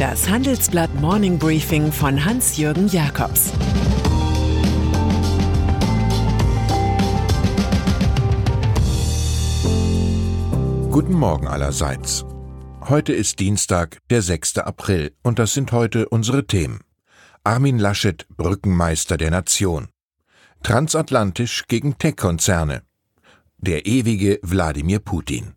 Das Handelsblatt Morning Briefing von Hans-Jürgen Jakobs Guten Morgen allerseits. Heute ist Dienstag, der 6. April, und das sind heute unsere Themen. Armin Laschet, Brückenmeister der Nation. Transatlantisch gegen Tech-Konzerne. Der ewige Wladimir Putin.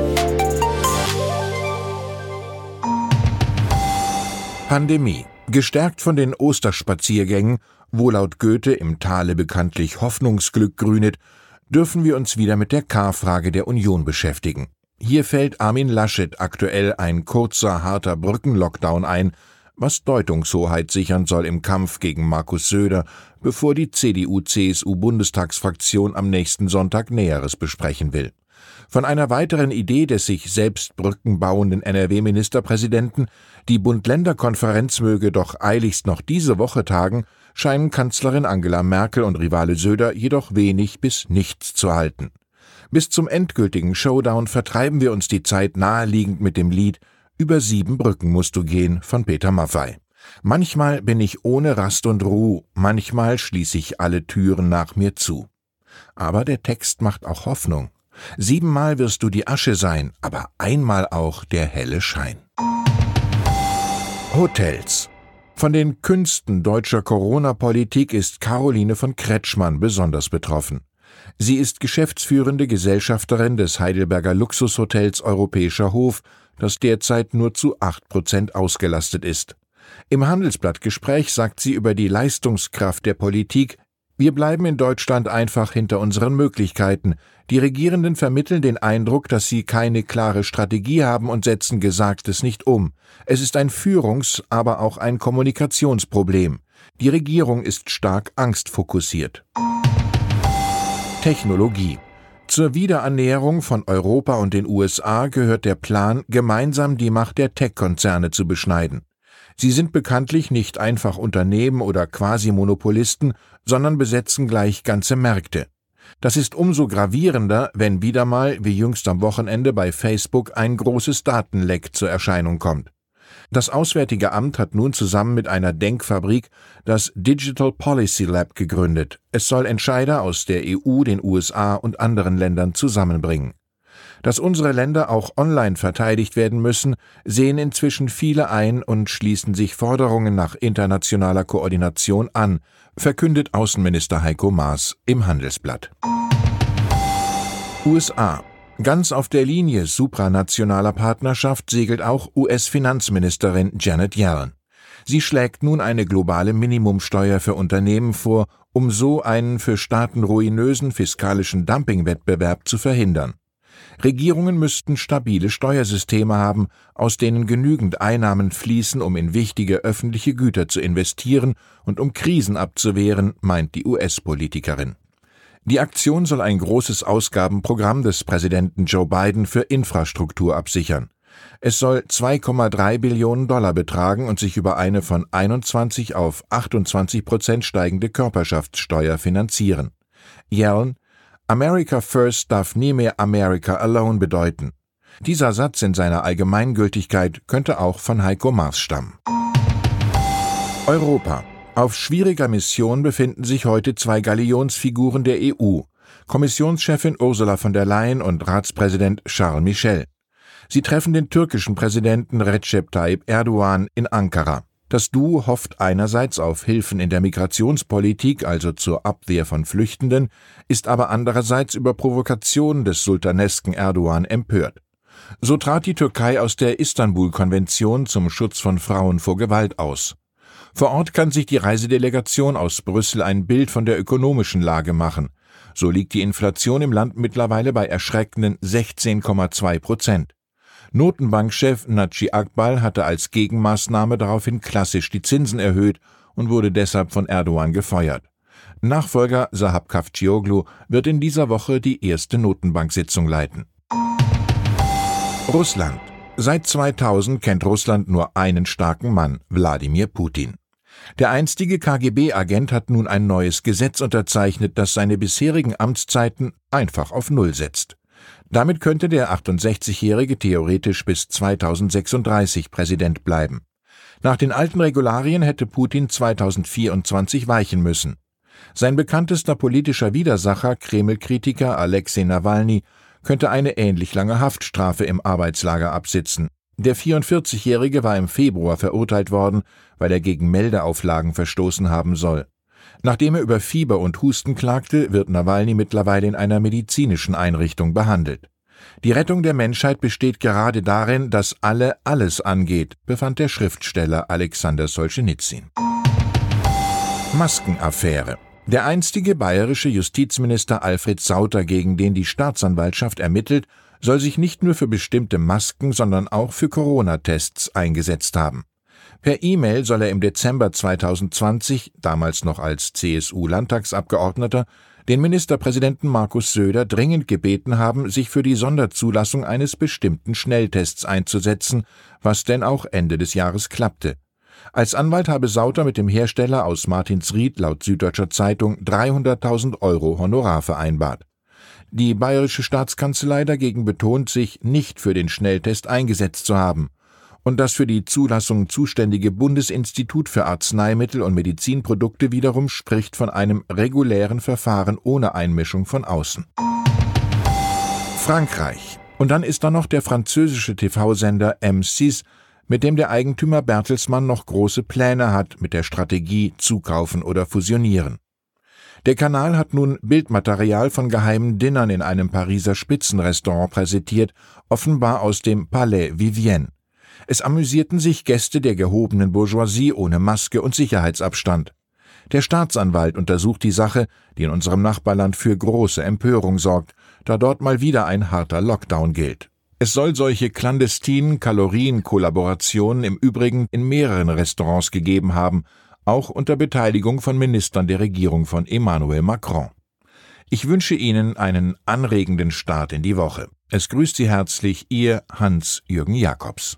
Pandemie. Gestärkt von den Osterspaziergängen, wo laut Goethe im Tale bekanntlich Hoffnungsglück grünet, dürfen wir uns wieder mit der K-Frage der Union beschäftigen. Hier fällt Armin Laschet aktuell ein kurzer, harter Brückenlockdown ein, was Deutungshoheit sichern soll im Kampf gegen Markus Söder, bevor die CDU-CSU-Bundestagsfraktion am nächsten Sonntag Näheres besprechen will. Von einer weiteren Idee des sich selbst Brücken bauenden NRW-Ministerpräsidenten, die Bund-Länder-Konferenz möge doch eiligst noch diese Woche tagen, scheinen Kanzlerin Angela Merkel und Rivale Söder jedoch wenig bis nichts zu halten. Bis zum endgültigen Showdown vertreiben wir uns die Zeit naheliegend mit dem Lied Über sieben Brücken musst du gehen von Peter Maffei. Manchmal bin ich ohne Rast und Ruhe, manchmal schließe ich alle Türen nach mir zu. Aber der Text macht auch Hoffnung. Siebenmal wirst du die Asche sein, aber einmal auch der helle Schein. Hotels. Von den Künsten deutscher Corona-Politik ist Caroline von Kretschmann besonders betroffen. Sie ist geschäftsführende Gesellschafterin des Heidelberger Luxushotels Europäischer Hof, das derzeit nur zu acht Prozent ausgelastet ist. Im Handelsblattgespräch sagt sie über die Leistungskraft der Politik, wir bleiben in Deutschland einfach hinter unseren Möglichkeiten. Die Regierenden vermitteln den Eindruck, dass sie keine klare Strategie haben und setzen Gesagtes nicht um. Es ist ein Führungs-, aber auch ein Kommunikationsproblem. Die Regierung ist stark angstfokussiert. Technologie. Zur Wiederannäherung von Europa und den USA gehört der Plan, gemeinsam die Macht der Tech-Konzerne zu beschneiden. Sie sind bekanntlich nicht einfach Unternehmen oder Quasi-Monopolisten, sondern besetzen gleich ganze Märkte. Das ist umso gravierender, wenn wieder mal, wie jüngst am Wochenende bei Facebook, ein großes Datenleck zur Erscheinung kommt. Das Auswärtige Amt hat nun zusammen mit einer Denkfabrik das Digital Policy Lab gegründet. Es soll Entscheider aus der EU, den USA und anderen Ländern zusammenbringen. Dass unsere Länder auch online verteidigt werden müssen, sehen inzwischen viele ein und schließen sich Forderungen nach internationaler Koordination an, verkündet Außenminister Heiko Maas im Handelsblatt. USA Ganz auf der Linie supranationaler Partnerschaft segelt auch US-Finanzministerin Janet Yellen. Sie schlägt nun eine globale Minimumsteuer für Unternehmen vor, um so einen für Staaten ruinösen fiskalischen Dumpingwettbewerb zu verhindern. Regierungen müssten stabile Steuersysteme haben, aus denen genügend Einnahmen fließen, um in wichtige öffentliche Güter zu investieren und um Krisen abzuwehren, meint die US-Politikerin. Die Aktion soll ein großes Ausgabenprogramm des Präsidenten Joe Biden für Infrastruktur absichern. Es soll 2,3 Billionen Dollar betragen und sich über eine von 21 auf 28 Prozent steigende Körperschaftssteuer finanzieren. Yellen, America First darf nie mehr America Alone bedeuten. Dieser Satz in seiner Allgemeingültigkeit könnte auch von Heiko Maas stammen. Europa. Auf schwieriger Mission befinden sich heute zwei Galionsfiguren der EU, Kommissionschefin Ursula von der Leyen und Ratspräsident Charles Michel. Sie treffen den türkischen Präsidenten Recep Tayyip Erdogan in Ankara. Das Duo hofft einerseits auf Hilfen in der Migrationspolitik, also zur Abwehr von Flüchtenden, ist aber andererseits über Provokationen des sultanesken Erdogan empört. So trat die Türkei aus der Istanbul-Konvention zum Schutz von Frauen vor Gewalt aus. Vor Ort kann sich die Reisedelegation aus Brüssel ein Bild von der ökonomischen Lage machen. So liegt die Inflation im Land mittlerweile bei erschreckenden 16,2 Prozent. Notenbankchef Naci Akbal hatte als Gegenmaßnahme daraufhin klassisch die Zinsen erhöht und wurde deshalb von Erdogan gefeuert. Nachfolger Sahab Kavcioglu wird in dieser Woche die erste Notenbanksitzung leiten. Russland. Seit 2000 kennt Russland nur einen starken Mann, Wladimir Putin. Der einstige KGB-Agent hat nun ein neues Gesetz unterzeichnet, das seine bisherigen Amtszeiten einfach auf Null setzt. Damit könnte der 68-Jährige theoretisch bis 2036 Präsident bleiben. Nach den alten Regularien hätte Putin 2024 weichen müssen. Sein bekanntester politischer Widersacher, Kreml-Kritiker Alexei Nawalny, könnte eine ähnlich lange Haftstrafe im Arbeitslager absitzen. Der 44-Jährige war im Februar verurteilt worden, weil er gegen Meldeauflagen verstoßen haben soll. Nachdem er über Fieber und Husten klagte, wird Nawalny mittlerweile in einer medizinischen Einrichtung behandelt. Die Rettung der Menschheit besteht gerade darin, dass alle alles angeht, befand der Schriftsteller Alexander Solzhenitsyn. Maskenaffäre der einstige bayerische Justizminister Alfred Sauter, gegen den die Staatsanwaltschaft ermittelt, soll sich nicht nur für bestimmte Masken, sondern auch für Corona-Tests eingesetzt haben. Per E-Mail soll er im Dezember 2020, damals noch als CSU-Landtagsabgeordneter, den Ministerpräsidenten Markus Söder dringend gebeten haben, sich für die Sonderzulassung eines bestimmten Schnelltests einzusetzen, was denn auch Ende des Jahres klappte. Als Anwalt habe Sauter mit dem Hersteller aus Martinsried laut Süddeutscher Zeitung 300.000 Euro Honorar vereinbart. Die bayerische Staatskanzlei dagegen betont, sich nicht für den Schnelltest eingesetzt zu haben. Und das für die Zulassung zuständige Bundesinstitut für Arzneimittel und Medizinprodukte wiederum spricht von einem regulären Verfahren ohne Einmischung von außen. Frankreich. Und dann ist da noch der französische TV-Sender M6, mit dem der Eigentümer Bertelsmann noch große Pläne hat mit der Strategie zukaufen oder fusionieren. Der Kanal hat nun Bildmaterial von geheimen Dinnern in einem Pariser Spitzenrestaurant präsentiert, offenbar aus dem Palais Vivienne. Es amüsierten sich Gäste der gehobenen Bourgeoisie ohne Maske und Sicherheitsabstand. Der Staatsanwalt untersucht die Sache, die in unserem Nachbarland für große Empörung sorgt, da dort mal wieder ein harter Lockdown gilt. Es soll solche clandestinen Kalorienkollaborationen im Übrigen in mehreren Restaurants gegeben haben, auch unter Beteiligung von Ministern der Regierung von Emmanuel Macron. Ich wünsche Ihnen einen anregenden Start in die Woche. Es grüßt Sie herzlich Ihr Hans-Jürgen Jakobs.